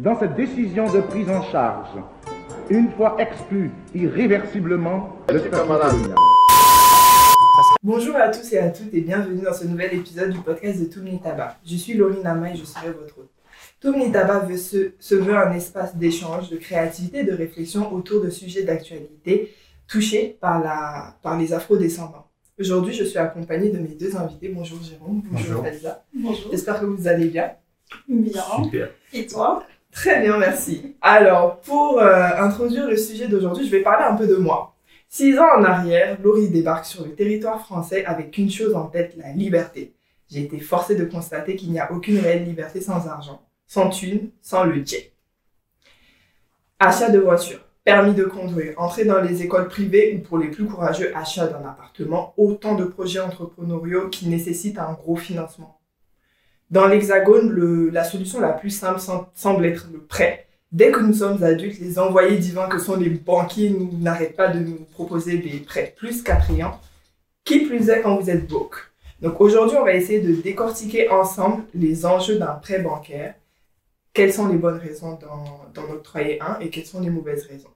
Dans cette décision de prise en charge, une fois exclu irréversiblement le. Bonjour à tous et à toutes et bienvenue dans ce nouvel épisode du podcast de Toumni Tabac. Je suis Laurie Nama et je serai votre hôte. Toumni Tabac veut se, se veut un espace d'échange, de créativité et de réflexion autour de sujets d'actualité touchés par, la, par les afro-descendants. Aujourd'hui, je suis accompagnée de mes deux invités. Bonjour Jérôme, bonjour, Bonjour. Elsa. Bonjour. J'espère que vous allez bien. Bien. Super. Et toi? Très bien, merci. Alors, pour euh, introduire le sujet d'aujourd'hui, je vais parler un peu de moi. Six ans en arrière, Laurie débarque sur le territoire français avec une chose en tête, la liberté. J'ai été forcée de constater qu'il n'y a aucune réelle liberté sans argent, sans thune, sans le jet. Achat de voiture, permis de conduire, entrée dans les écoles privées ou pour les plus courageux, achat d'un appartement, autant de projets entrepreneuriaux qui nécessitent un gros financement. Dans l'Hexagone, la solution la plus simple sem- semble être le prêt. Dès que nous sommes adultes, les envoyés divins que sont les banquiers n'arrêtent pas de nous proposer des prêts plus qu'attrayants. Qui plus est quand vous êtes broke. Donc aujourd'hui, on va essayer de décortiquer ensemble les enjeux d'un prêt bancaire. Quelles sont les bonnes raisons d'en octroyer un et quelles sont les mauvaises raisons?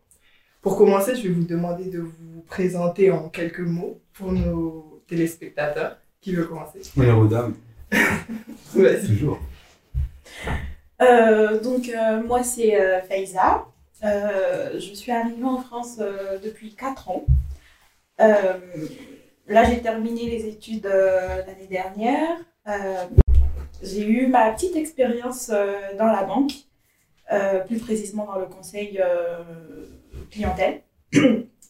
Pour commencer, je vais vous demander de vous présenter en quelques mots pour nos téléspectateurs. Qui veut commencer? Honneur aux dames. Toujours. Euh, Donc, euh, moi, c'est euh, Faiza. Euh, je suis arrivée en France depuis 4 ans. Là, j'ai terminé les études l'année dernière. J'ai eu ma petite expérience dans la banque, plus précisément dans le conseil clientèle.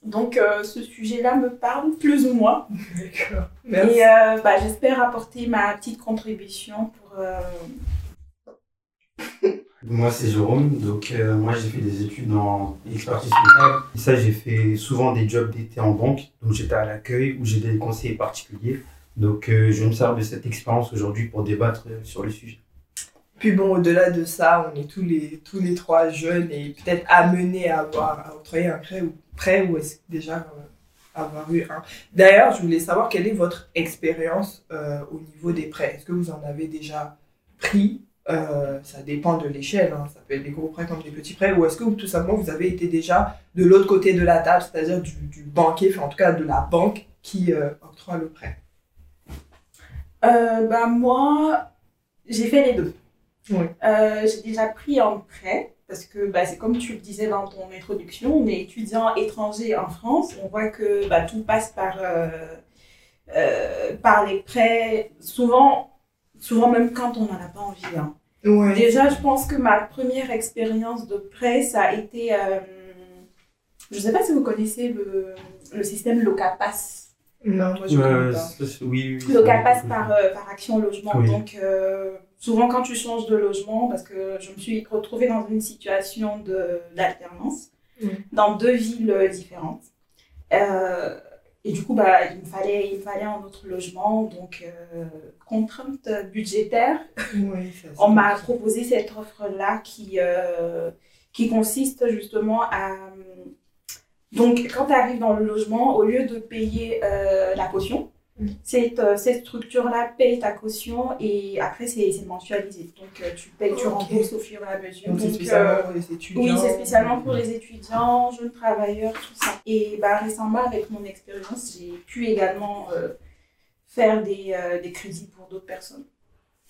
Donc, euh, ce sujet-là me parle plus ou moins. D'accord. Merci. Et euh, bah, j'espère apporter ma petite contribution pour. euh, Moi, c'est Jérôme. Donc, euh, moi, j'ai fait des études en expertise comptable. Et ça, j'ai fait souvent des jobs d'été en banque. Donc, j'étais à l'accueil ou j'étais des conseillers particuliers. Donc, euh, je me sers de cette expérience aujourd'hui pour débattre euh, sur le sujet. Puis bon, au-delà de ça, on est tous les, tous les trois jeunes et peut-être amenés à avoir à octroyer un prêt ou, prêt ou est-ce déjà euh, avoir eu un. D'ailleurs, je voulais savoir quelle est votre expérience euh, au niveau des prêts. Est-ce que vous en avez déjà pris? Euh, Ça dépend de l'échelle, hein. ça peut être des gros prêts comme des petits prêts. Ou est-ce que tout simplement vous avez été déjà de l'autre côté de la table, c'est-à-dire du, du banquier, enfin en tout cas de la banque qui euh, octroie le prêt? Euh, bah, moi, j'ai fait les deux. Oui. J'ai déjà pris un prêt parce que bah, c'est comme tu le disais dans ton introduction, on est étudiant étranger en France. On voit que bah, tout passe par, euh, euh, par les prêts, souvent, souvent même quand on n'en a pas envie. hein. Ouais. Déjà, je pense que ma première expérience de prêt, ça a été. euh, je ne sais pas si vous connaissez le, le système Locapass. Non, moi je Euh, connais pas. oui, oui. Locapass par, euh, par Action Logement. Oui. Donc, euh, souvent quand tu changes de logement, parce que je me suis retrouvée dans une situation d'alternance, Mm. dans deux villes différentes. Euh, et du coup, bah, il, me fallait, il me fallait un autre logement. Donc, euh, contrainte budgétaire, Oui, ça, on m'a proposé cette offre-là qui, euh, qui consiste justement à... Donc, quand tu arrives dans le logement, au lieu de payer la caution. Cette, euh, cette structure-là paye ta caution et après, c'est c'est mensualisé. Donc, euh, tu payes, tu rembourses au fur et à mesure. Donc c'est Donc, spécialement euh, pour les étudiants. oui, c'est spécialement pour les étudiants, jeunes travailleurs, tout ça. Et bah, récemment, avec mon expérience, j'ai pu également euh, faire des, euh, des crédits pour d'autres personnes.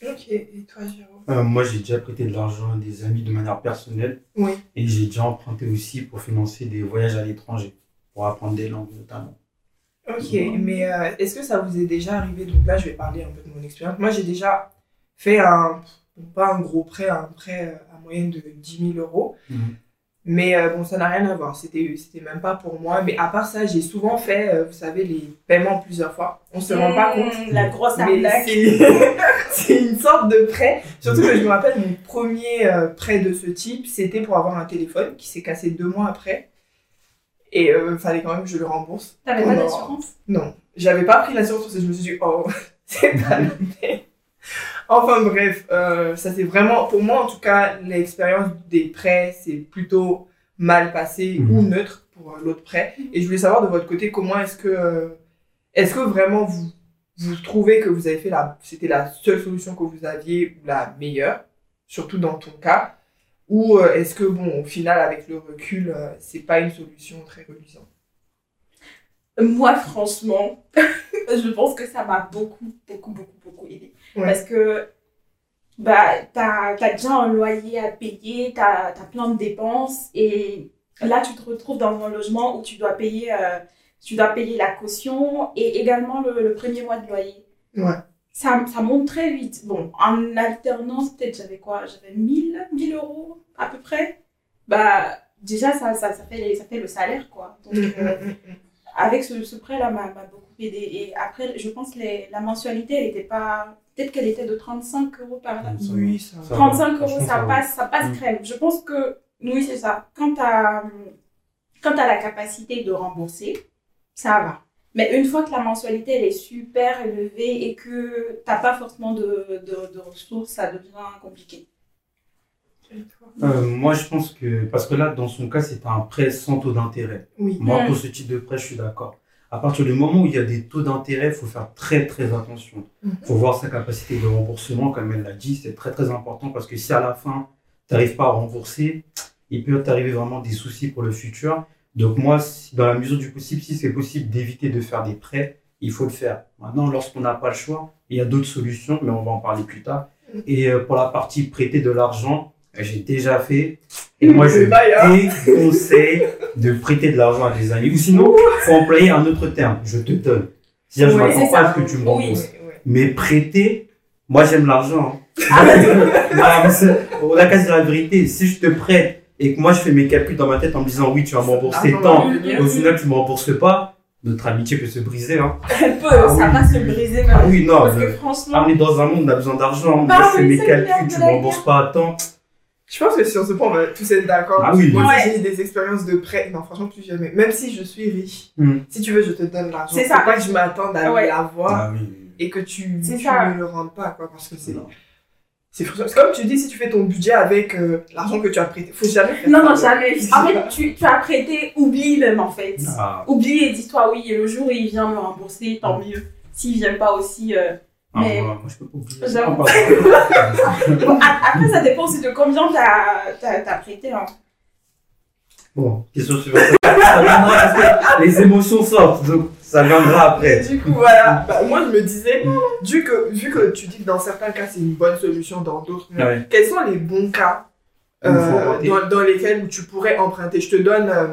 Ok, et toi Jérôme? Euh, moi, j'ai déjà prêté de l'argent à des amis de manière personnelle. Oui. Et j'ai déjà emprunté aussi pour financer des voyages à l'étranger, pour apprendre des langues notamment. Ok, mais euh, est-ce que ça vous est déjà arrivé Donc là, je vais parler un peu de mon expérience. Moi, j'ai déjà fait un, pas un gros prêt, un prêt euh, à moyenne de 10 000 euros. Mhm. Mais euh, bon, ça n'a rien à voir. C'était, c'était même pas pour moi. Mais à part ça, j'ai souvent fait, euh, vous savez, les paiements plusieurs fois. On se rend pas compte. Mmh, La grosse Mais arnaque. c'est c'est une sorte de prêt. Surtout que je me rappelle, mon premier euh, prêt de ce type, c'était pour avoir un téléphone qui s'est cassé deux mois après. Et il fallait quand même que je le rembourse. T'avais pas d'assurance? Non, j'avais pas pris l'assurance parce que je me suis dit, oh, c'est pas la peine. Enfin bref, euh, ça c'est vraiment, pour moi en tout cas, l'expérience des prêts, c'est plutôt mal passé Mhm. ou neutre pour euh, l'autre prêt. Et je voulais savoir de votre côté, comment est-ce que, euh, est-ce que vraiment vous, vous trouvez que vous avez fait la, c'était la seule solution que vous aviez ou la meilleure, surtout dans ton cas, Ou euh, est-ce que, bon, au final, avec le recul, euh, c'est pas une solution très reluisante? Moi, franchement, je pense que ça m'a beaucoup, beaucoup, beaucoup, beaucoup aidé. Ouais. Parce que bah, t'as as déjà un loyer à payer, t'as as plein de dépenses et là, tu te retrouves dans un logement où tu dois payer, euh, tu dois payer la caution et également le, le premier mois de loyer. Ouais. Ça, ça monte très vite. Bon, en alternance, peut-être j'avais quoi? J'avais 1000, 1000 euros à peu près. Bah, déjà, ça, ça, ça, fait, ça fait le salaire, quoi. Donc, Mm, euh, mm, mm, avec ce, ce prêt-là m'a m'a beaucoup aidé. Et après, je pense que les- la mensualité, elle était pas. Peut-être qu'elle était de 35 euros par là. Oui, ça Ça va. 35 euros, ça, passe, ça passe crème. Je pense que, oui, c'est ça. Quand tu as, la capacité de rembourser, ça va. Mais une fois que la mensualité elle est super élevée et que tu n'as pas forcément de, de, de ressources, ça devient compliqué. Euh, moi, je pense que, parce que là, dans son cas, c'était un prêt sans taux d'intérêt. Oui. Moi, Mm. pour ce type de prêt, je suis d'accord. À partir du moment où il y a des taux d'intérêt, il faut faire très, très attention. Il faut voir sa capacité de remboursement, comme elle l'a dit, c'est très, très important parce que si à la fin, tu n'arrives pas à rembourser, il peut t'arriver vraiment des soucis pour le futur. Donc, moi, si- dans la mesure du possible, si c'est possible d'éviter de faire des prêts, il faut le faire. Maintenant, lorsqu'on n'a pas le choix, il y a d'autres solutions, mais on va en parler plus tard. Et euh, pour la partie prêter de l'argent, j'ai déjà fait. Et moi, je hein. déconseille de prêter de l'argent à des amis. Ou sinon, faut employer un autre terme. Je te donne. C'est-à-dire, je m'attends pas à ce que tu me Oui. rembourses. Mais prêter, moi, j'aime l'argent. hein. Ah, on a qu'à dire la vérité. Si je te prête et que moi, je fais mes calculs dans ma tête en me disant oui, tu vas me rembourser L'argent tant, au final, tu me rembourses pas, notre amitié peut se briser. Hein. Elle peut, Ah ça oui. va se briser même. Ah oui, non. Parce mais- que franchement, Ah, on est dans un monde, on a besoin d'argent. Bah je fais mes calculs, tu me rembourses pas à temps. Je pense que sur ce point, on va tous être d'accord. Ah oui. Moi, Ouais. j'ai eu des expériences de prêt. Non, franchement, plus jamais. Même si je suis riche, Hmm. si tu veux, je te donne l'argent. C'est ça. pas que je m'attende à Ouais. l'avoir Ah oui. et que tu, me le rendes pas, quoi. Parce que c'est. C'est frustrant. C'est comme tu dis, si tu fais ton budget avec euh, l'argent que tu as prêté, faut jamais faire non, ça. non, jamais. En fait, tu, tu as prêté, oublie même en fait. Ah, Oublie et dis-toi, oui, et le jour où il vient me rembourser, tant mieux. S'il vient pas aussi. euh, ah, Mais- moi, moi, je peux pas. Ah. Bon, a- après, ça dépend aussi de combien t'as as, prêté. Hein. Bon, question suivante. Ça viendra parce que les émotions sortent, donc ça viendra après. Du coup, voilà. Bah, moi, je me disais, vu que, vu que tu dis que dans certains cas, c'est une bonne solution, dans d'autres. Ouais. quels sont les bons cas euh, dans, dans lesquels tu pourrais emprunter? Je te donne. euh,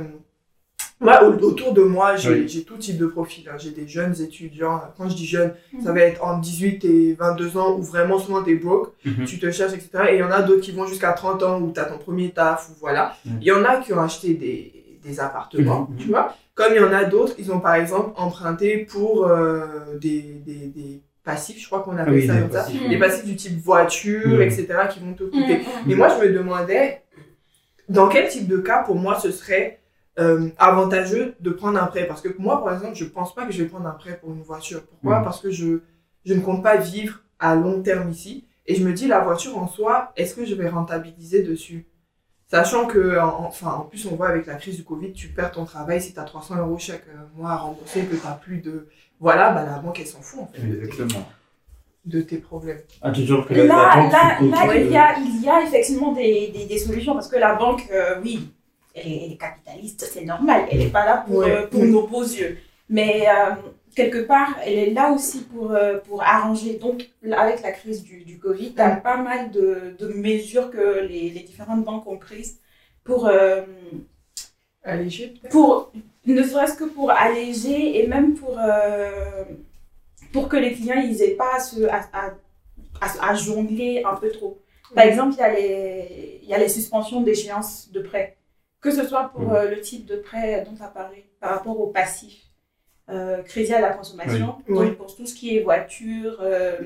moi, au- autour de moi, j'ai Oui. j'ai tout type de profil. hein. J'ai des jeunes étudiants. Quand je dis jeunes, ça va être entre 18 et 22 ans où vraiment souvent t'es broke, Mhm. tu te cherches, etc. Et il y en a d'autres qui vont jusqu'à 30 ans où t'as ton premier taf, ou voilà. Mhm. Il y en a qui ont acheté des, des appartements, Mhm. tu vois. Comme il y en a d'autres, ils ont par exemple emprunté pour euh, des, des, des passifs, je crois qu'on appelle Oui, ça des comme ça. Des passifs du type voiture, Mhm. etc. qui vont te coûter. Mm, Mais moi, je me demandais, dans quel type de cas, pour moi, ce serait euh, avantageux de prendre un prêt? Parce que moi, par exemple, je pense pas que je vais prendre un prêt pour une voiture. Pourquoi? Parce que je, je ne compte pas vivre à long terme ici. Et je me dis, la voiture en soi, est-ce que je vais rentabiliser dessus? Sachant que, en- enfin, en plus, on voit avec la crise du Covid, tu perds ton travail si tu as 300 euros chaque euh, mois à rembourser et que tu n'as plus de. Voilà, bah, la banque, elle s'en fout, en fait, de tes- Exactement. de tes problèmes. Ah, tu toujours que Là, la, la banque là, il, y a, il y a effectivement des, des, des solutions parce que la banque, euh, oui, elle est, elle est capitaliste, c'est normal. Elle n'est pas là pour, Ouais. euh, pour nos beaux yeux. Mais euh, quelque part, elle est là aussi pour, euh, pour arranger. Donc, avec la crise du, du Covid, tu as Mm. pas mal de, de mesures que les, les différentes banques ont prises pour, euh, Alléger, pour ne serait-ce que pour alléger et même pour, euh, pour que les clients ils aient pas à, se, à, à, jongler un peu trop. Par exemple, il y a les, il y a les suspensions d'échéance de prêt. Que ce soit pour Mhm. euh, le type de prêt dont tu as parlé, par rapport au passif, crédit à la consommation, Oui. donc Oui. pour tout ce qui est voiture, euh,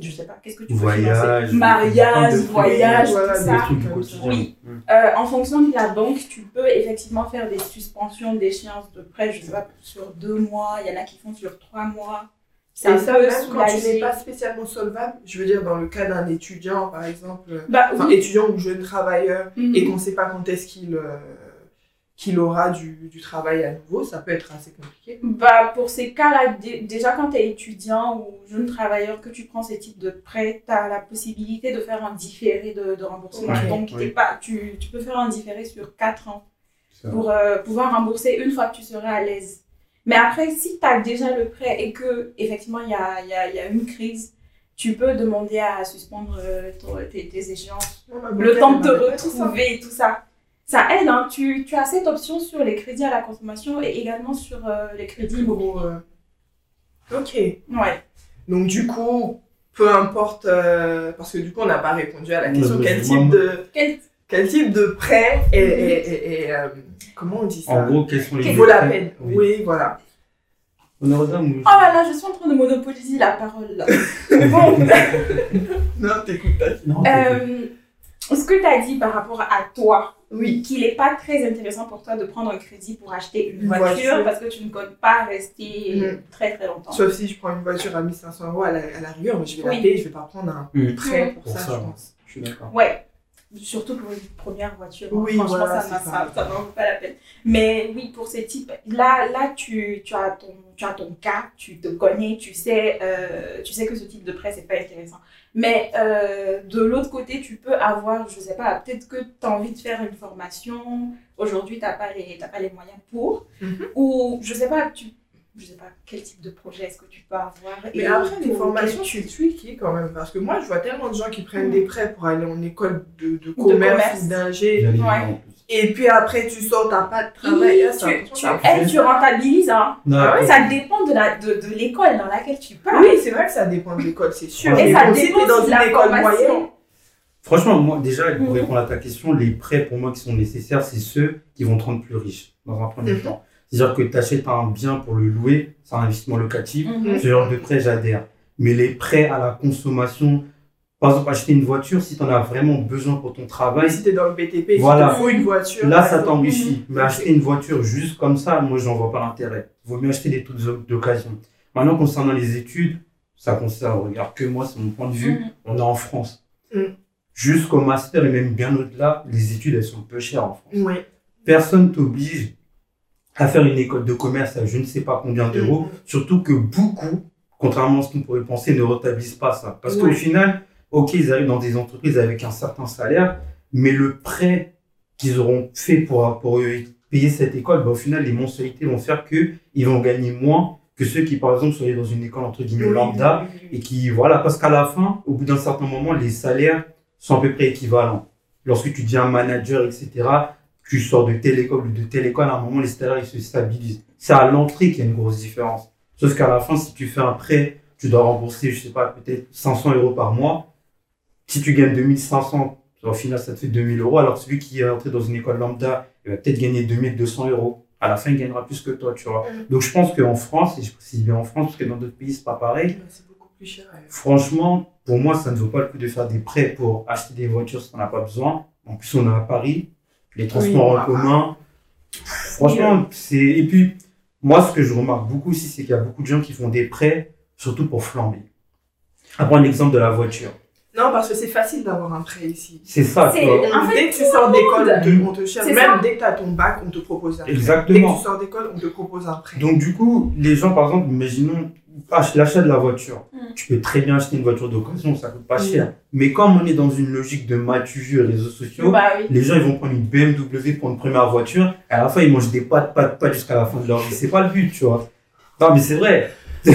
je sais pas, qu'est-ce que tu veux Voyage, financer Mariage, voyage, voilà, tout ça. Trucs. Oui. Mm. Euh, en fonction de la banque, tu peux effectivement faire des suspensions d'échéance de prêt, je sais pas, sur deux mois, il y en a qui font sur trois mois. C'est ça, peu même quand tu n'es pas spécialement solvable, je veux dire, dans le cas d'un étudiant, par exemple, Bah oui. étudiant ou jeune travailleur, Mhm. et qu'on ne sait pas quand est-ce qu'il euh, qu'il aura du, du travail à nouveau, ça peut être assez compliqué. Bah, pour ces cas-là, dé- déjà quand tu es étudiant ou jeune travailleur, que tu prends ces types de prêts, tu as la possibilité de faire un différé de, de remboursement. Ouais, Donc, oui. pas, tu, tu peux faire un différé sur 4 ans pour euh, pouvoir rembourser une fois que tu seras à l'aise. Mais après, si tu as déjà le prêt et que effectivement il y a, il y, a, il y a une crise, tu peux demander à suspendre euh, ton- tes, tes échéances. Le temps de te retrouver et tout ça. Ça aide, hein. tu, tu as cette option sur les crédits à la consommation et également sur euh, les crédits. Pour, euh, Ok. Ouais. Donc du coup, peu importe, euh, parce que du coup on n'a pas répondu à la question, Ouais, quel type de Quel- quel type de prêt est- est, euh, comment on dit ça? En gros, quels sont les Qui vaut la peine. Oui. Oui, voilà. Aux dames ou- Oh là là, je suis en train de monopoliser la parole là. bon, Non, t'écoutes pas. Non, ce que tu as dit par rapport à toi, Oui. qu'il n'est pas très intéressant pour toi de prendre un crédit pour acheter une Une voiture, voiture. parce que tu ne comptes pas rester Mhm. très très longtemps. Sauf si je prends une voiture à 1500 euros à la, à la rigueur, mais je vais Oui. la payer, je vais pas prendre un Mhm. prêt pour, Pour ça, ça, je ouais. pense. Je suis d'accord. Ouais, surtout pour une première voiture. hein. Oui, Franchement, voilà, ça, c'est ça, ça. ça, n'en vaut pas la peine. Mais oui, pour ces types, là, là tu, tu, as ton, tu as ton cas, tu te connais, tu sais, euh, tu sais que ce type de prêt, c'est pas intéressant. Mais euh, de l'autre côté, tu peux avoir, je sais pas, peut-être que tu as envie de faire une formation, aujourd'hui, tu n'as pas, les- t'as pas les moyens pour, Mhm. ou je sais pas, tu, je sais pas quel type de projet est-ce que tu peux avoir. Mais et après, les formations, c'est tu- tricky quand même. Parce que moi, je vois tellement de gens qui prennent Mhm. des prêts pour aller en école de, de commerce, d'ingé. Ouais. Et puis après, tu sors, t'as pas de travail. Ah, tu, ça, tu, ça- eh, tu rentabilises, hein. Non, Ah ouais, Ça dépend de la- de, de l'école dans laquelle tu pars. Oui, c'est vrai que ça dépend de l'école, c'est sûr. Et Mais ça dépend dans de une la école formation. moyenne. Franchement, moi, déjà, pour Mhm. répondre à ta question, les prêts pour moi qui sont nécessaires, c'est ceux qui vont te rendre plus riche dans un premier Mhm. temps. C'est-à-dire que tu achètes un bien pour le louer, c'est un investissement locatif. Mhm. Ce genre de prêt, j'adhère. Mais les prêts à la consommation, par exemple, acheter une voiture, si tu en as vraiment besoin pour ton travail, Oui, si t'es dans le BTP, il Voilà. te faut une voiture. là, ça t'enrichit. Mais Ok. acheter une voiture juste comme ça, moi, j'en vois pas l'intérêt. Il vaut mieux acheter des trucs d'occasion. Maintenant, concernant les études, ça concerne, regarde que moi, c'est mon point de vue, Mhm. on est en France. Mhm. Jusqu'au master et même bien au-delà, les études, elles sont peu chères en France. Oui. Personne t'oblige à faire une école de commerce à je ne sais pas combien d'euros. Mhm. Surtout que beaucoup, contrairement à ce qu'on pourrait penser, ne rentabilisent pas ça. Parce qu'au Ouais. final, ok, ils arrivent dans des entreprises avec un certain salaire, mais le prêt qu'ils auront fait pour, pour payer cette école, bah, au final, les mensualités vont faire qu'ils vont gagner moins que ceux qui, par exemple, sont dans une école entre guillemets Oui, lambda oui, oui, oui. et qui, voilà, parce qu'à la fin, au bout d'un certain moment, les salaires sont à peu près équivalents. Lorsque tu deviens manager, etc., tu sors de telle école ou de telle école, à un moment, les salaires, ils se stabilisent. C'est à l'entrée qu'il y a une grosse différence. Sauf qu'à la fin, si tu fais un prêt, tu dois rembourser, je sais pas, peut-être 500 euros par mois. Si tu gagnes 2500, au final, ça te fait 2000 euros. Alors, celui qui est entré dans une école lambda, il va peut-être gagner 2200 euros. À la fin, il gagnera plus que toi, tu vois. Donc, je pense qu'en France, et je précise bien en France, parce que dans d'autres pays, c'est pas pareil, Mais C'est beaucoup plus cher. ouais. Franchement, pour moi, ça ne vaut pas le coup de faire des prêts pour acheter des voitures si on n'a pas besoin. En plus, on est à Paris, les transports Oui, en commun. Franchement, c'est. Et puis, moi, ce que je remarque beaucoup aussi, c'est qu'il y a beaucoup de gens qui font des prêts, surtout pour flamber. À prendre l'exemple de la voiture. Non, parce que c'est facile d'avoir un prêt ici. C'est ça, C'est- tu vois. En fait, dès que tu sors le d'école, on te, on te cherche. C'est Même ça. dès que tu as ton bac, on te propose un prêt. Dès que Exactement. tu sors d'école, on te propose un prêt. Donc, du coup, les gens, par exemple, imaginons ach- l'achat de la voiture. Mm. Tu peux très bien acheter une voiture d'occasion, ça coûte pas Mm. cher. Mais comme on est dans une logique de matu réseaux sociaux, Bah oui. les gens ils vont prendre une BMW pour une première voiture, et à la fin ils mangent des pâtes, pâtes, pâtes jusqu'à la fin de leur vie. C'est pas le but, tu vois. Non, mais c'est vrai.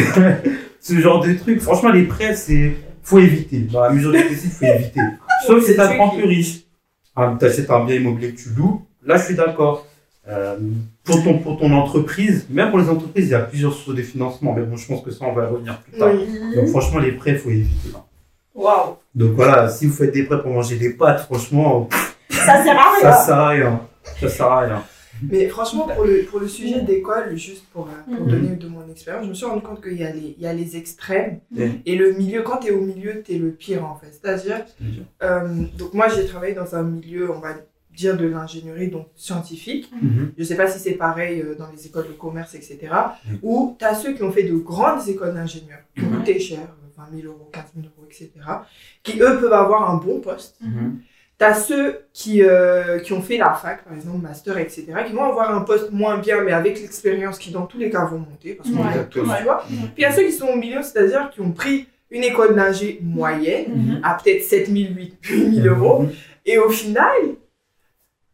Ce genre de truc, franchement, les prêts, c'est. Faut éviter. Dans la mesure du possible, faut éviter. Sauf si c'est tricky. plus riche. Ah, t'achètes un bien immobilier que tu loues, là je suis d'accord. Euh, pour, ton, pour ton entreprise, même pour les entreprises, il y a plusieurs sources de financement, mais bon, je pense que ça, on va y revenir plus tard. Oui. Donc franchement, les prêts, faut éviter. là. Waouh. Donc voilà, si vous faites des prêts pour manger des pâtes, franchement, Ça sert à ça rien. sert à rien. Ça sert à rien. Mais franchement, pour le, pour le sujet d'école, juste pour, euh, pour Mhm. donner de mon expérience, je me suis rendu compte qu'il y, a les- il y a les extrêmes Mhm. et le milieu. Quand tu es au milieu, tu es le pire en fait. C'est-à-dire, euh, donc moi j'ai travaillé dans un milieu, on va dire de l'ingénierie, donc scientifique. Mhm. Je sais pas si c'est pareil euh, dans les écoles de commerce, etc. Où tu as ceux qui ont fait de grandes écoles d'ingénieurs, qui Mhm. coûté cher, euh, 20 000 euros, 15 000 euros, etc. Qui eux peuvent avoir un bon poste. Mhm. T'as ceux qui, euh, qui ont fait la fac, par exemple, master, etc., qui vont avoir un poste moins bien, mais avec l'expérience, qui dans tous les cas vont monter, parce qu'on Ouais. est tous, Ouais. tu vois. Puis il y a ceux qui sont au milieu, c'est-à-dire qui ont pris une école d'ingé moyenne, Mhm. à peut-être 7000, 8000 euros, et au final,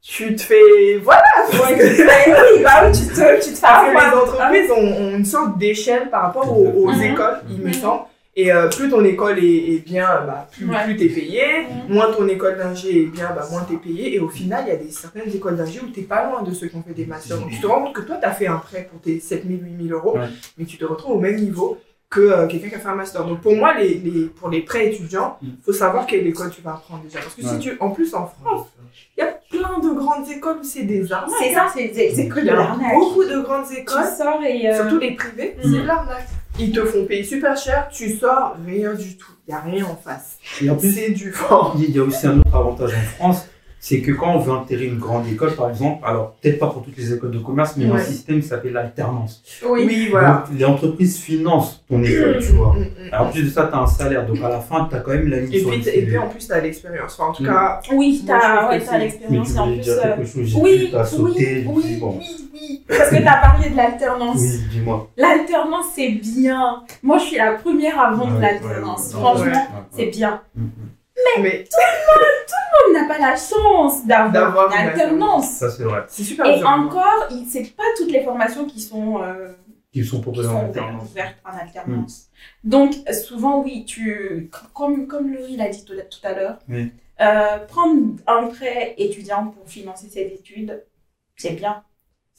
tu te fais. Voilà! Ouais, oui, bah oui, tu te, tu te fais Parce que les entreprises ont, ont une sorte d'échelle par rapport aux, aux Mhm. écoles, il me Mhm. semble. Et euh, plus ton école est, est bien, bah, plus, Ouais. plus t'es payé. Moins ton école d'ingé est bien, bah, moins t'es payé. Et au final, il y a des, certaines écoles d'ingé où t'es pas loin de ceux qui ont fait des masters. Donc tu te rends compte que toi, t'as fait un prêt pour tes 7000, 8000 euros, Ouais. mais tu te retrouves au même niveau que euh, quelqu'un qui a fait un master. Donc pour moi, les, les, pour les prêts étudiants, Mhm. faut savoir quelle école tu vas apprendre déjà. Parce que si tu, en plus en France, il y a plein de grandes écoles où c'est des arnaques. C'est ça, c'est c'est que Il de l'arnaque. beaucoup de grandes Tu écoles sors et. euh, surtout les privés, Mhm. c'est de l'arnaque. Ils te font payer super cher, tu sors, rien du tout. Il n'y a rien en face. Et en plus, C'est du vent. il y a aussi un autre avantage en France, c'est que quand on veut intégrer une grande école, par exemple, alors peut-être pas pour toutes les écoles de commerce, mais Ouais. un système qui s'appelle l'alternance. Oui, voilà. Donc, les entreprises financent ton école, tu vois. Mm, mm, mm. Alors, en plus de ça, tu as un salaire, donc à la fin, tu as quand même la ligne Et sur puis, et puis en plus, tu as l'expérience. Enfin, en tout cas, Oui, t'as trouve ouais, c'est- l'expérience tu et en voulais plus. dire euh, quelque chose, Oui, t'as sauté, oui, oui, bon. oui, oui. Parce que tu as parlé de l'alternance. Oui, dis-moi. L'alternance, c'est bien. Moi, je suis la première de Ouais, l'alternance. ouais, ouais. Franchement, Ouais. Ouais, c'est ouais. bien. Mm, mm. mais On n'a pas la chance d'avoir une alternance. Ça, c'est vrai. c'est super Et dur. encore, c'est pas toutes les formations qui sont, euh, Ils sont qui proposés sont en ouvertes, alternance. ouvertes en alternance. Donc, euh, souvent, oui, tu, comme, comme Laurie l'a dit tout, tout à l'heure, Oui. euh, prendre un prêt étudiant pour financer ses études, c'est bien.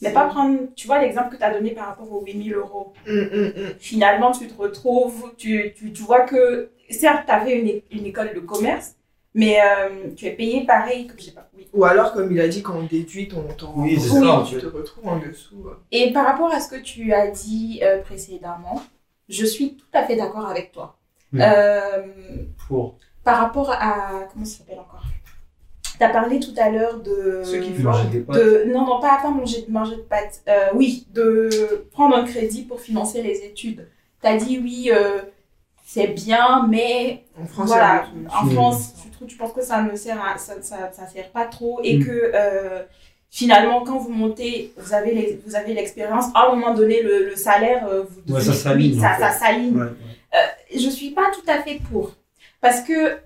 Mais pas prendre, tu vois, l'exemple que tu as donné par rapport aux 8000 euros. Mm, mm, mm. Finalement, tu te retrouves, tu, tu, tu vois que, certes, tu as fait une, une école de commerce, mais euh, tu es payé pareil, sais pas, oui. Ou alors, comme il a dit, quand on déduit ton ton Oui, ça, tu te retrouves en dessous. euh. Et par rapport à ce que tu as dit euh, précédemment, je suis tout à fait d'accord avec toi. Euh, Pour par rapport à. Comment ça s'appelle encore? Tu as parlé tout à l'heure de. Ceux qui manger des pâtes. de, non, non, pas, pas manger, manger de pâtes. Euh, oui, de prendre un crédit pour financer les études. Tu as dit oui, euh, c'est bien, mais En France, voilà, en Mm. France, tu, trouves- tu penses que ça ne sert à, ça, ça, ça sert pas trop et Mm. que euh, finalement, quand vous montez, vous avez les- vous avez l'expérience, à un moment donné, le, le salaire, euh, vous Ouais, ça s'aligne, oui, ça, ça s'aligne. Ouais, ouais. Je suis pas tout à fait pour. Parce que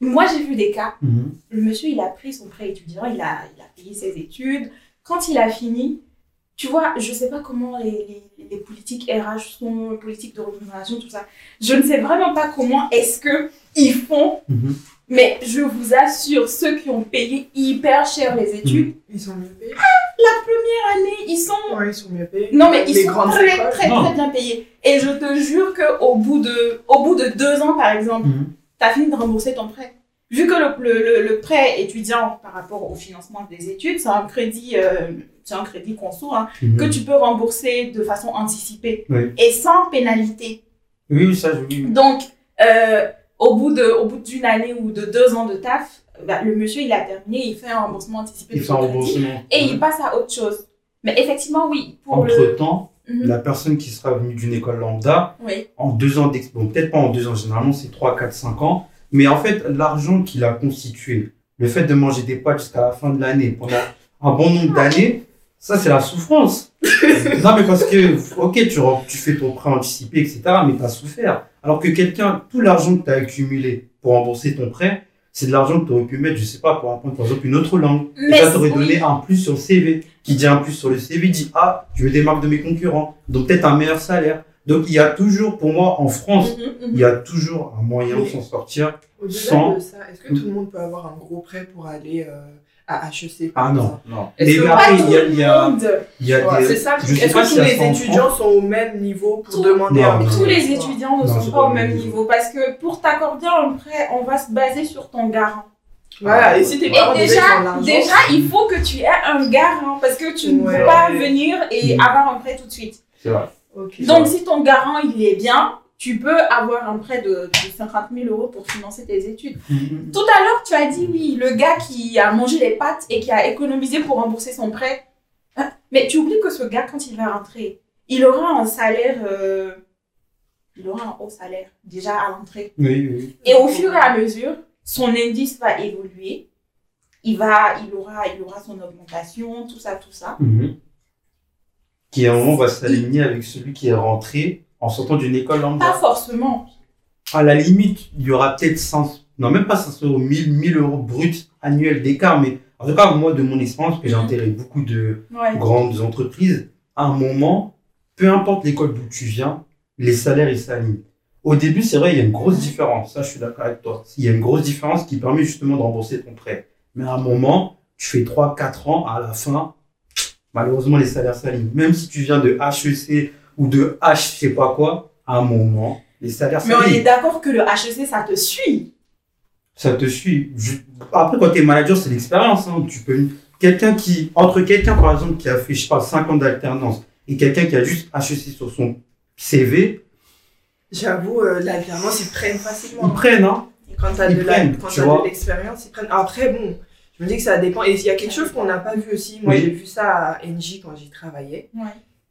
moi, j'ai vu des cas, Mhm. le monsieur, il a pris son prêt étudiant, il a, il a payé ses études. Quand il a fini, tu vois, je sais pas comment les, les, les politiques RH sont, les politiques de rémunération, tout ça. Je ne sais vraiment pas comment est-ce que ils font, Mhm. mais je vous assure, ceux qui ont payé hyper cher les études, Ils sont mieux payés. année, ils sont Ouais, ils sont mieux payés. non, mais ils Les sont très, très, très bien payés. Et je te jure qu'au bout de, au bout de deux ans, par exemple, Mhm. tu as fini de rembourser ton prêt. Vu que le, le, le, le prêt étudiant par rapport au financement des études, c'est un crédit, euh, c'est un crédit conso, hein, Mhm. que tu peux rembourser de façon anticipée Oui. et sans pénalité. Oui, ça, je oui. Donc, euh, au bout de, au bout d'une année ou de deux ans de taf, bah, le monsieur, il a terminé, il fait un remboursement anticipé Il de fait son un crédit remboursement. et il passe à autre chose. Mais effectivement, oui, pour le... Entre-temps, Mhm. la personne qui sera venue d'une école lambda, Oui. en deux ans d'expérience, bon, peut-être pas en deux ans, généralement c'est 3, 4, 5 ans, mais en fait, l'argent qu'il a constitué, le fait de manger des pâtes jusqu'à la fin de l'année, pendant un bon nombre d'années, ça c'est la souffrance. non, mais parce que, ok, tu, tu fais ton prêt anticipé, etc., mais tu as souffert. Alors que quelqu'un, tout l'argent que tu as accumulé pour rembourser ton prêt, c'est de l'argent que tu aurais pu mettre, je sais pas, pour apprendre par exemple une autre langue. Et ça t'aurait oui. donné un plus sur le CV. Qui dit un plus sur le CV dit Ah, je me démarque de mes concurrents. Donc peut-être un meilleur salaire. Donc il y a toujours, pour moi, en France, Mhm, mhm. il y a toujours un moyen de s'en sortir. Au-delà Sans- de ça, est-ce que tout le monde peut avoir un gros prêt pour aller euh, à HEC par Ah non, exemple non. Mais que après, il y a, tout il y le a, monde. il y a Ouais, des. C'est ça, je sais est-ce que si tous les étudiants sont au même niveau pour Tout- demander Non, un non, prêt Tous les étudiants ne sont pas pas au même niveau parce que pour t'accorder un prêt, on va se baser sur ton garant. Voilà, et si tes Et parents déjà, déjà, il faut que tu aies un garant parce que tu ne Ouais. peux pas venir et Mhm. avoir un prêt tout de suite. C'est vrai. Donc, si ton garant il est bien, tu peux avoir un prêt de, de 50 000 euros pour financer tes études. Mhm. Tout à l'heure, tu as dit oui, le gars qui a mangé les pâtes et qui a économisé pour rembourser son prêt. Hein, Mais tu oublies que ce gars, quand il va rentrer, il aura un salaire, euh, il aura un haut salaire déjà à l'entrée. Oui, oui. Et au fur et à mesure, son indice va évoluer. il va, il aura, il aura son augmentation, tout ça, tout ça. Mhm. Qui à un moment va s'aligner avec celui qui est rentré en sortant d'une école Pas lambda. forcément. À la limite, il y aura peut-être 100, non même pas 500 euros, 1000, 1000 euros bruts annuels d'écart, mais en tout cas, moi, de mon expérience, que j'ai intégré beaucoup de Ouais. grandes entreprises, à un moment, peu importe l'école d'où tu viens, les salaires, ils s'alignent. Au début, c'est vrai, il y a une grosse différence. Ça, je suis d'accord avec toi. Il y a une grosse différence qui permet justement de rembourser ton prêt. Mais à un moment, tu fais 3, 4 ans, à la fin, malheureusement, les salaires s'alignent. Même si tu viens de HEC ou de H, je sais pas quoi, à un moment, les salaires Mais on est d'accord que le HEC, ça te suit. Ça te suit. Je- Après, quand tu es manager, c'est l'expérience. Hein. Tu peux... Quelqu'un qui, entre quelqu'un, par exemple, qui a fait, je sais pas, 5 ans d'alternance et quelqu'un qui a juste HEC sur son CV, J'avoue, euh, l'alternance, ils prennent facilement. ils prennent, hein. Quand tu vois. de l'expérience, ils prennent. Après, bon, je me dis que ça dépend. Et il y a quelque chose qu'on n'a pas vu aussi. Moi, Oui. j'ai vu ça à NJ quand j'y travaillais. Ouais.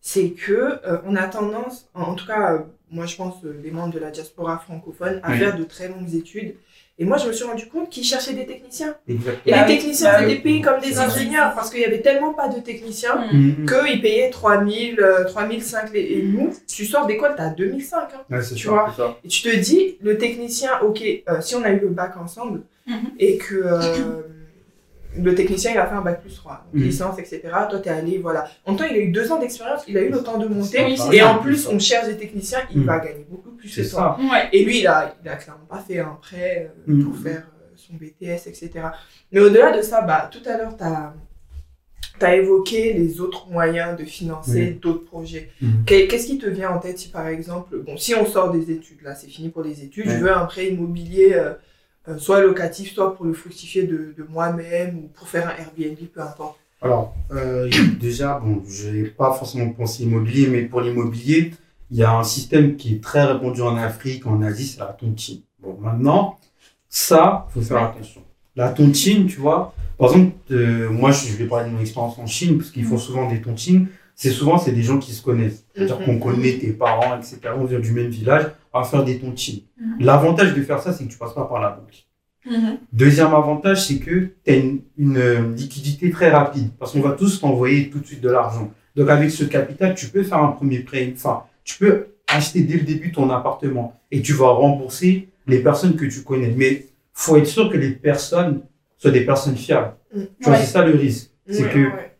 C'est que euh, on a tendance, en, en tout cas, euh, moi, je pense euh, les membres de la diaspora francophone, à Oui. faire de très longues études. Et moi, je me suis rendu compte qu'ils cherchaient des techniciens. Et Exactement. Bah les oui, techniciens, bah des pays comme des ingénieurs, parce qu'il y avait tellement pas de techniciens Mhm. qu'ils payaient 3000, euh, 3005. les- Et nous, tu sors d'école, t'as 2005. Hein. Ouais, c'est Tu vois. ça. Et tu te dis, le technicien, ok, euh, si on a eu le bac ensemble Mhm. et que euh, le technicien il a fait un bac plus 3, donc Mhm. licence, etc., toi t'es allé, voilà. En même temps, il a eu deux ans d'expérience, il a eu le temps de monter. Oui, et en plus, on cherche des techniciens, il Mhm. va gagner beaucoup plus que toi. ça. Ouais. Et lui, il a, il a clairement pas fait un prêt euh, Mhm. pour faire euh, son BTS, etc. Mais au-delà de ça, bah, tout à l'heure, tu as, évoqué les autres moyens de financer d'autres projets. Qu'est- Qu'est-ce qui te vient en tête si, par exemple, bon, si on sort des études, là, c'est fini pour les études, je veux un prêt immobilier, euh, euh, soit locatif, soit pour le fructifier de, de moi-même ou pour faire un Airbnb, peu importe. Alors, euh, déjà, bon, je n'ai pas forcément pensé immobilier, mais pour l'immobilier, il y a un système qui est très répandu en Afrique, en Asie, c'est la tontine. Bon, maintenant, ça, faut faire attention. La tontine, tu vois, par exemple, euh, moi, je je vais parler de mon expérience en Chine, parce qu'ils font souvent des tontines. C'est souvent, c'est des gens qui se connaissent. C'est-à-dire Mhm. qu'on connaît tes parents, etc. On vient du même village, on va faire des tontines. Mhm. L'avantage de faire ça, c'est que tu passes pas par la banque. Mhm. Deuxième avantage, c'est que tu as une, une, euh, liquidité très rapide parce qu'on va tous t'envoyer tout de suite de l'argent. Donc avec ce capital, tu peux faire un premier prêt, enfin, tu peux acheter dès le début ton appartement et tu vas rembourser les personnes que tu connais. Mais faut être sûr que les personnes soient des personnes fiables. Mm. Tu vois, c'est ça le risque. C'est que ouais.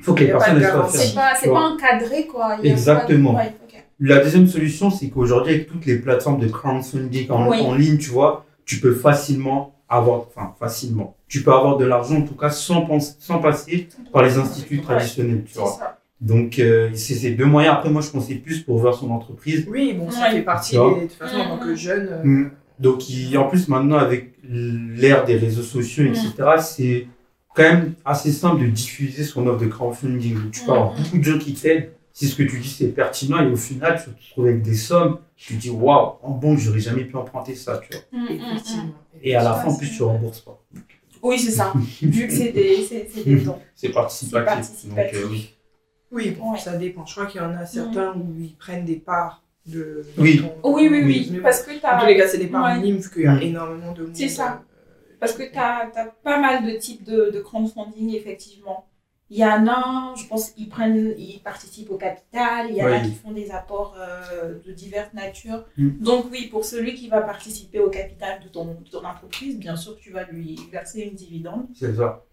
Il faut que les personnes soient fiables. C'est pas, encadré, quoi. Il y a Exactement. pas de- ouais, ok. La deuxième solution, c'est qu'aujourd'hui, avec toutes les plateformes de crowdfunding en, Oui. en ligne, tu vois, tu peux facilement avoir, enfin, facilement, tu peux avoir de l'argent, en tout cas, sans, penser, sans passer par les instituts Ouais. traditionnels, tu C'est vois. ça. Donc, euh, c'est ces deux moyens. Après, moi, je pensais plus pour ouvrir son entreprise. Oui, bon, ça Ouais. fait partie des. De toute façon, en tant que Mhm. jeune. euh, Mm. Donc, il- en plus, maintenant, avec l'ère des réseaux sociaux, etc., c'est quand même assez simple de diffuser son offre de crowdfunding. Tu peux avoir Mhm. beaucoup de gens qui t'aident. Si ce que tu dis, c'est pertinent, et au final, tu te retrouves avec des sommes, tu te dis, waouh, en banque, j'aurais jamais pu emprunter ça, tu vois. Mm, mm, mm. Effectivement. Et à la fin, en plus, tu rembourses pas. Oui, c'est ça. Vu que c'est des, c'est, des dons. C'est participatif. C'est participatif. Donc, euh, oui. Oui, bon, Ouais. ça dépend. Je crois qu'il y en a certains où ils prennent des parts de. de Oui. ton- Oui, oui, oui. Mais bon, Parce que En tous t'as, les cas, c'est des parts Ouais. minimes vu qu'il y a Mm. énormément de monde. C'est ça. Parce que t'as, t'as pas mal de types de, de crowdfunding, effectivement. Il y en a, je pense, ils prennent, ils participent au capital. Il y en a Oui. qui font des apports euh, de diverses natures. Mm. Donc oui, pour celui qui va participer au capital de ton, de ton entreprise, bien sûr, tu vas lui verser une dividende. C'est ça.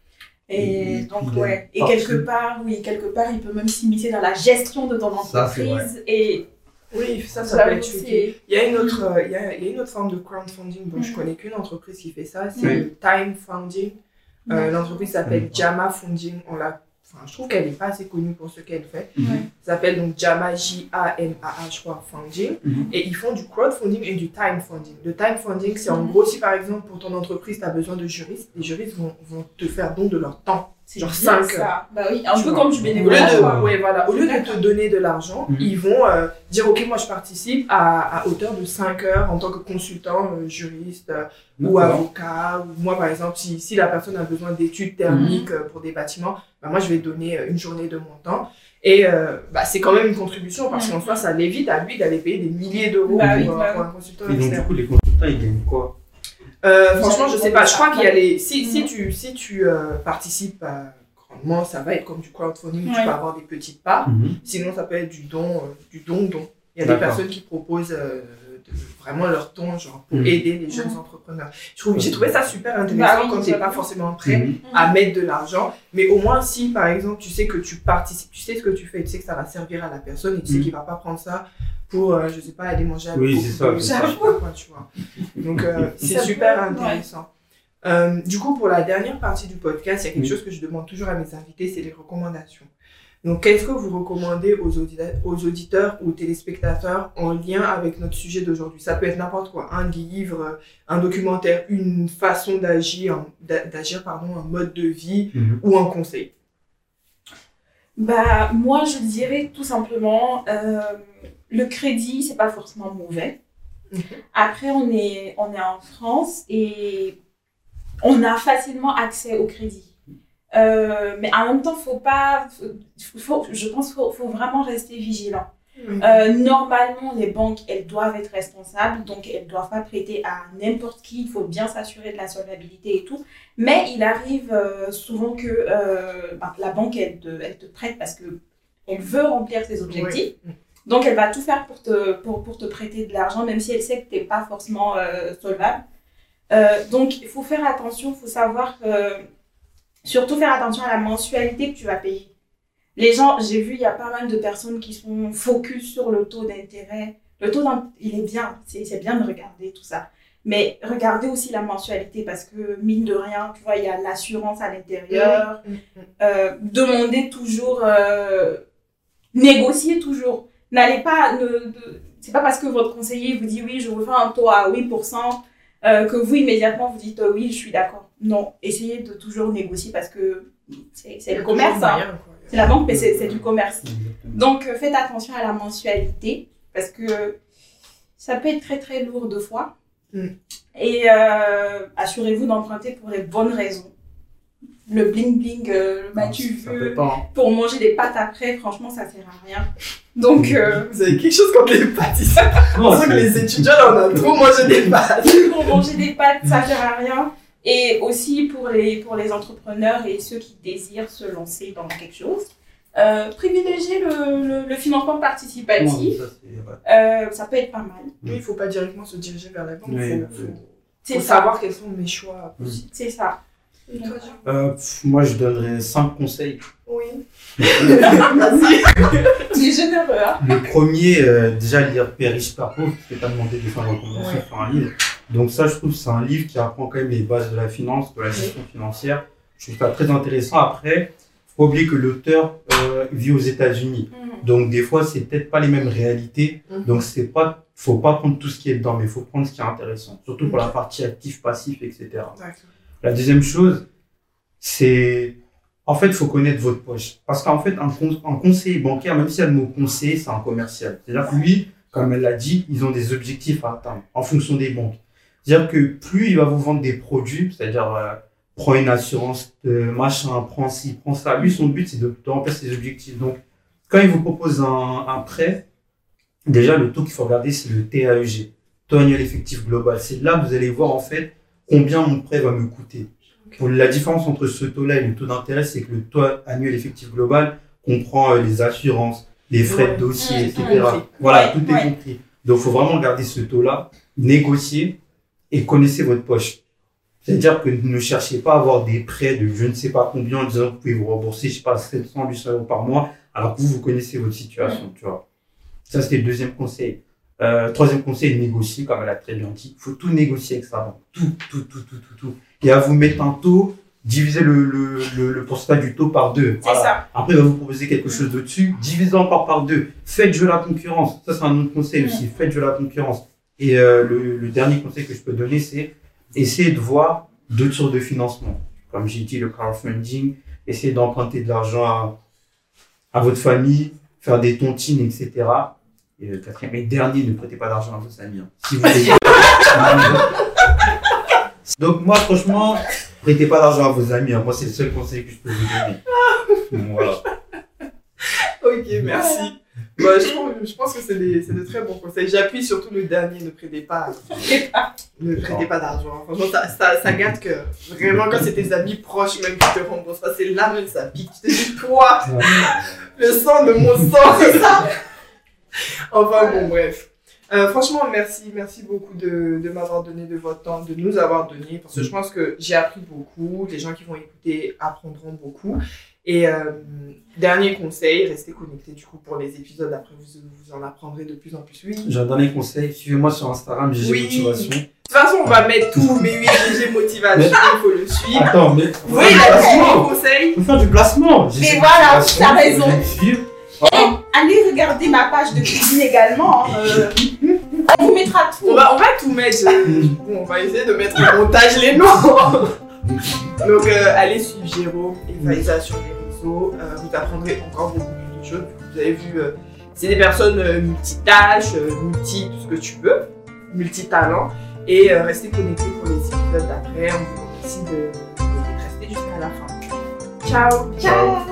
Et donc, ouais. Et quelque part, oui, quelque part, il peut même s'immiscer dans la gestion de ton Ça, entreprise. et Oui, ça, ça peut j'avoue, être tricky. Il y a une autre, euh, il y a, il y a une autre forme de crowdfunding dont je Mhm. connais qu'une entreprise qui fait ça, c'est Oui. le time funding. Euh, L'entreprise s'appelle Mhm. Jama Funding. On l'a, enfin, je trouve qu'elle n'est pas assez connue pour ce qu'elle fait. Ça s'appelle donc Jama J-A-M-A-A, je crois, Funding. Mhm. Et ils font du crowdfunding et du time funding. Le time funding, c'est en Mhm. gros si par exemple pour ton entreprise, tu as besoin de juristes, les juristes vont, vont te faire don de leur temps. C'est Genre bien cinq ça. Bah oui, un Tu peu vois. comme du Au lieu bénévolat. de, ouais, voilà, au lieu de te donner de l'argent, Mhm. ils vont euh, dire ok moi je participe à, à hauteur de 5 heures en tant que consultant euh, juriste euh, ou avocat ou moi par exemple si, si la personne a besoin d'études thermiques euh, pour des bâtiments bah, moi je vais donner une journée de mon temps et euh, bah, c'est quand même une contribution parce Mhm. qu'en soi ça l'évite à lui d'aller payer des milliers d'euros Bah pour, oui, bah pour un consultant Et donc, du coup, les consultants, ils gagnent quoi? Euh, franchement, je sais pas. Je crois ça. qu'il y a les. Si, si Mhm. tu, si tu euh, participes euh, grandement, ça va être comme du crowdfunding où tu peux avoir des petites parts. Mhm. Sinon, ça peut être du don, euh, du don, don. Il y a des personnes qui proposent euh, de- vraiment leur don, genre pour Mhm. aider les jeunes entrepreneurs. Je trouve- J'ai trouvé ça super intéressant Bah oui, quand tu n'es pas forcément prêt à mettre de l'argent. Mais au moins, si par exemple, tu sais que tu participes, tu sais ce que tu fais, tu sais que ça va servir à la personne et tu sais Mhm. qu'il va pas prendre ça pour, euh, je sais pas, aller manger avec Oui, ça, ça. quoi, tu vois. Donc, euh, c'est super peut- intéressant. Euh, du coup, pour la dernière partie du podcast, il y a quelque Oui. chose que je demande toujours à mes invités, c'est les recommandations. Donc, qu'est-ce que vous recommandez aux, auditeurs, aux auditeurs ou téléspectateurs en lien avec notre sujet d'aujourd'hui? Ça peut être n'importe quoi, un livre, un documentaire, une façon d'agir, d'a- d'agir pardon, un mode de vie Mhm. ou un conseil? Bah, moi, je dirais tout simplement, euh, le crédit, c'est pas forcément mauvais. Mhm. Après, on est, on est en France et on a facilement accès au crédit. Euh, mais en même temps, faut pas, faut, faut- je pense qu'il faut, faut vraiment rester vigilant. Euh, normalement, les banques, elles doivent être responsables, donc elles ne doivent pas prêter à n'importe qui. Il faut bien s'assurer de la solvabilité et tout. Mais il arrive euh, souvent que ben, la banque, elle te, elle te prête parce que elle veut remplir ses objectifs. Oui. Donc, elle va tout faire pour te, pour, pour te prêter de l'argent, même si elle sait que tu n'es pas forcément euh, solvable. Euh, donc, il faut faire attention, il faut savoir que, surtout faire attention à la mensualité que tu vas payer. Les gens, j'ai vu, il y a pas mal de personnes qui sont focus sur le taux d'intérêt. Le taux, il est bien, c'est bien de regarder tout ça. Mais regardez aussi la mensualité parce que, mine de rien, tu vois, il y a l'assurance à l'intérieur. Mhm. Euh, demandez toujours, euh, négociez toujours. N'allez pas, ne, c'est pas parce que votre conseiller vous dit oui, je vous fais un taux à 8%, euh, que vous immédiatement vous dites euh, oui, je suis d'accord. Non, essayez de toujours négocier parce que c'est le commerce, hein. c'est la banque, mais c'est c'est du commerce. Donc euh, faites attention à la mensualité parce que ça peut être très très lourd de fois. Mm. Et euh, assurez-vous d'emprunter pour les bonnes raisons. Le bling bling, euh, le m'as-tu Ça vu hein. pour manger des pâtes après, franchement, ça sert à rien. Donc, euh, Vous avez quelque chose contre les pâtes ici Non, que les étudiants, là, on a trop mangé des pâtes. pour manger des pâtes, ça sert à rien. Et aussi pour les, pour les entrepreneurs et ceux qui désirent se lancer dans quelque chose, euh, privilégier le, le, le financement Non, participatif. ça, c'est- ouais. Euh, ça peut être pas mal. Oui, il faut pas directement se diriger vers la banque. Il Oui, faut, oui. faut- C'est faut ça. savoir quels sont mes choix possibles. C'est ça. Et toi, Jean Euh, pff, moi, je donnerais 5 conseils. Oui. Tu es généreux, hein Le premier, euh, déjà lire Père riche, Père pauvre, parce que tu as demandé des fois une recommandation Ouais. sur un livre. Donc ça, je trouve que c'est un livre qui apprend quand même les bases de la finance, de la gestion financière. Je trouve ça très intéressant. Après, faut pas oublier que l'auteur euh, vit aux États-Unis. Donc des fois, c'est peut-être pas les mêmes réalités. Mhm. Donc c'est pas, faut pas prendre tout ce qui est dedans, mais il faut prendre ce qui est intéressant. Surtout pour la partie actif, passif, etc. D'accord. La deuxième chose, c'est en fait, il faut connaître votre poche. Parce qu'en fait, un, con- un conseiller bancaire, même si elle le mot conseiller, c'est un commercial. C'est-à-dire que lui, comme elle l'a dit, ils ont des objectifs à atteindre en fonction des banques. C'est-à-dire que plus il va vous vendre des produits, c'est-à-dire euh, prends une assurance, euh, machin, prends ci, prends ça. Lui, son but, c'est de, remplir ses objectifs. Donc, quand il vous propose un, un prêt, déjà, le taux qu'il faut regarder, c'est le TAEG, taux annuel effectif global. C'est là que vous allez voir, en fait, combien mon prêt va me coûter. La différence entre ce taux-là et le taux d'intérêt, c'est que le taux annuel effectif global comprend euh, les assurances, les frais Ouais. de dossier, Ouais, etc. Voilà, tout est compris. Donc, il faut vraiment garder ce taux-là, négocier et connaissez votre poche. C'est-à-dire que ne cherchez pas à avoir des prêts de je ne sais pas combien en disant que vous pouvez vous rembourser, je sais pas, 700, 800 euros par mois, alors que vous, vous connaissez votre situation, tu vois. Ça, c'était le deuxième conseil. Euh, troisième conseil, négocier, comme elle a très bien dit. Il faut tout négocier avec sa banque. Tout, tout, tout, tout, tout, tout. Et à vous mettre un taux, diviser le, le, le, le pourcentage du taux par deux. C'est ça. Après, il va vous proposer quelque chose de-dessus, divisez encore par deux. Faites jouer la concurrence. Ça, c'est un autre conseil aussi. Faites jouer la concurrence. Et euh, le, le dernier conseil que je peux donner, c'est essayer de voir d'autres sources de financement. Comme j'ai dit, le crowdfunding, essayer d'emprunter de l'argent à, à votre famille, faire des tontines, etc. Et le quatrième et dernier, ne prêtez pas d'argent à vos amis. hein. Si vous voulez. Donc moi, franchement, prêtez pas d'argent à vos amis. hein. Moi, c'est le seul conseil que je peux vous donner. Voilà. Ok, merci. Bah, je, pense que c'est des- c'est de très bons conseils. J'appuie surtout le dernier, ne prêtez pas. Ne prêtez pas d'argent. Franchement, ça, ça, ça gâte que vraiment quand c'est tes amis proches même qui te remboursent pas, c'est là même ça pique. Tu te dis, toi, le sang de mon sang. C'est ça. Enfin bon, bref. Euh, franchement, merci, merci beaucoup de, de m'avoir donné de votre temps, de nous avoir donné, parce que je pense que j'ai appris beaucoup, les gens qui vont écouter apprendront beaucoup. Et euh, dernier conseil, restez connectés du coup pour les épisodes, après vous, vous en apprendrez de plus en plus. Oui. De J'ai un dernier conseil, suivez-moi sur Instagram, GG Oui. Motivation. toute façon, on va mettre tout, mais oui, GG Motivation, il faut le suivre. Attends, mais. Oui, il a dit mon conseil. Faut faire du placement. Mais voilà, Motivation, t'as raison. Allez regarder ma page de cuisine également. hein, euh, on vous mettra tout. On va, on va tout mettre. euh, du coup, on va essayer de mettre au montage les noms. Donc, euh, allez suivre Jérôme et Faïza sur les réseaux. Euh, vous apprendrez encore beaucoup plus de choses. Vous avez vu, euh, c'est des personnes euh, multitâches, euh, multi, tout ce que tu veux, multitalents. Et euh, restez connectés pour les épisodes d'après. On vous remercie de, de rester jusqu'à la fin. Ciao Ciao.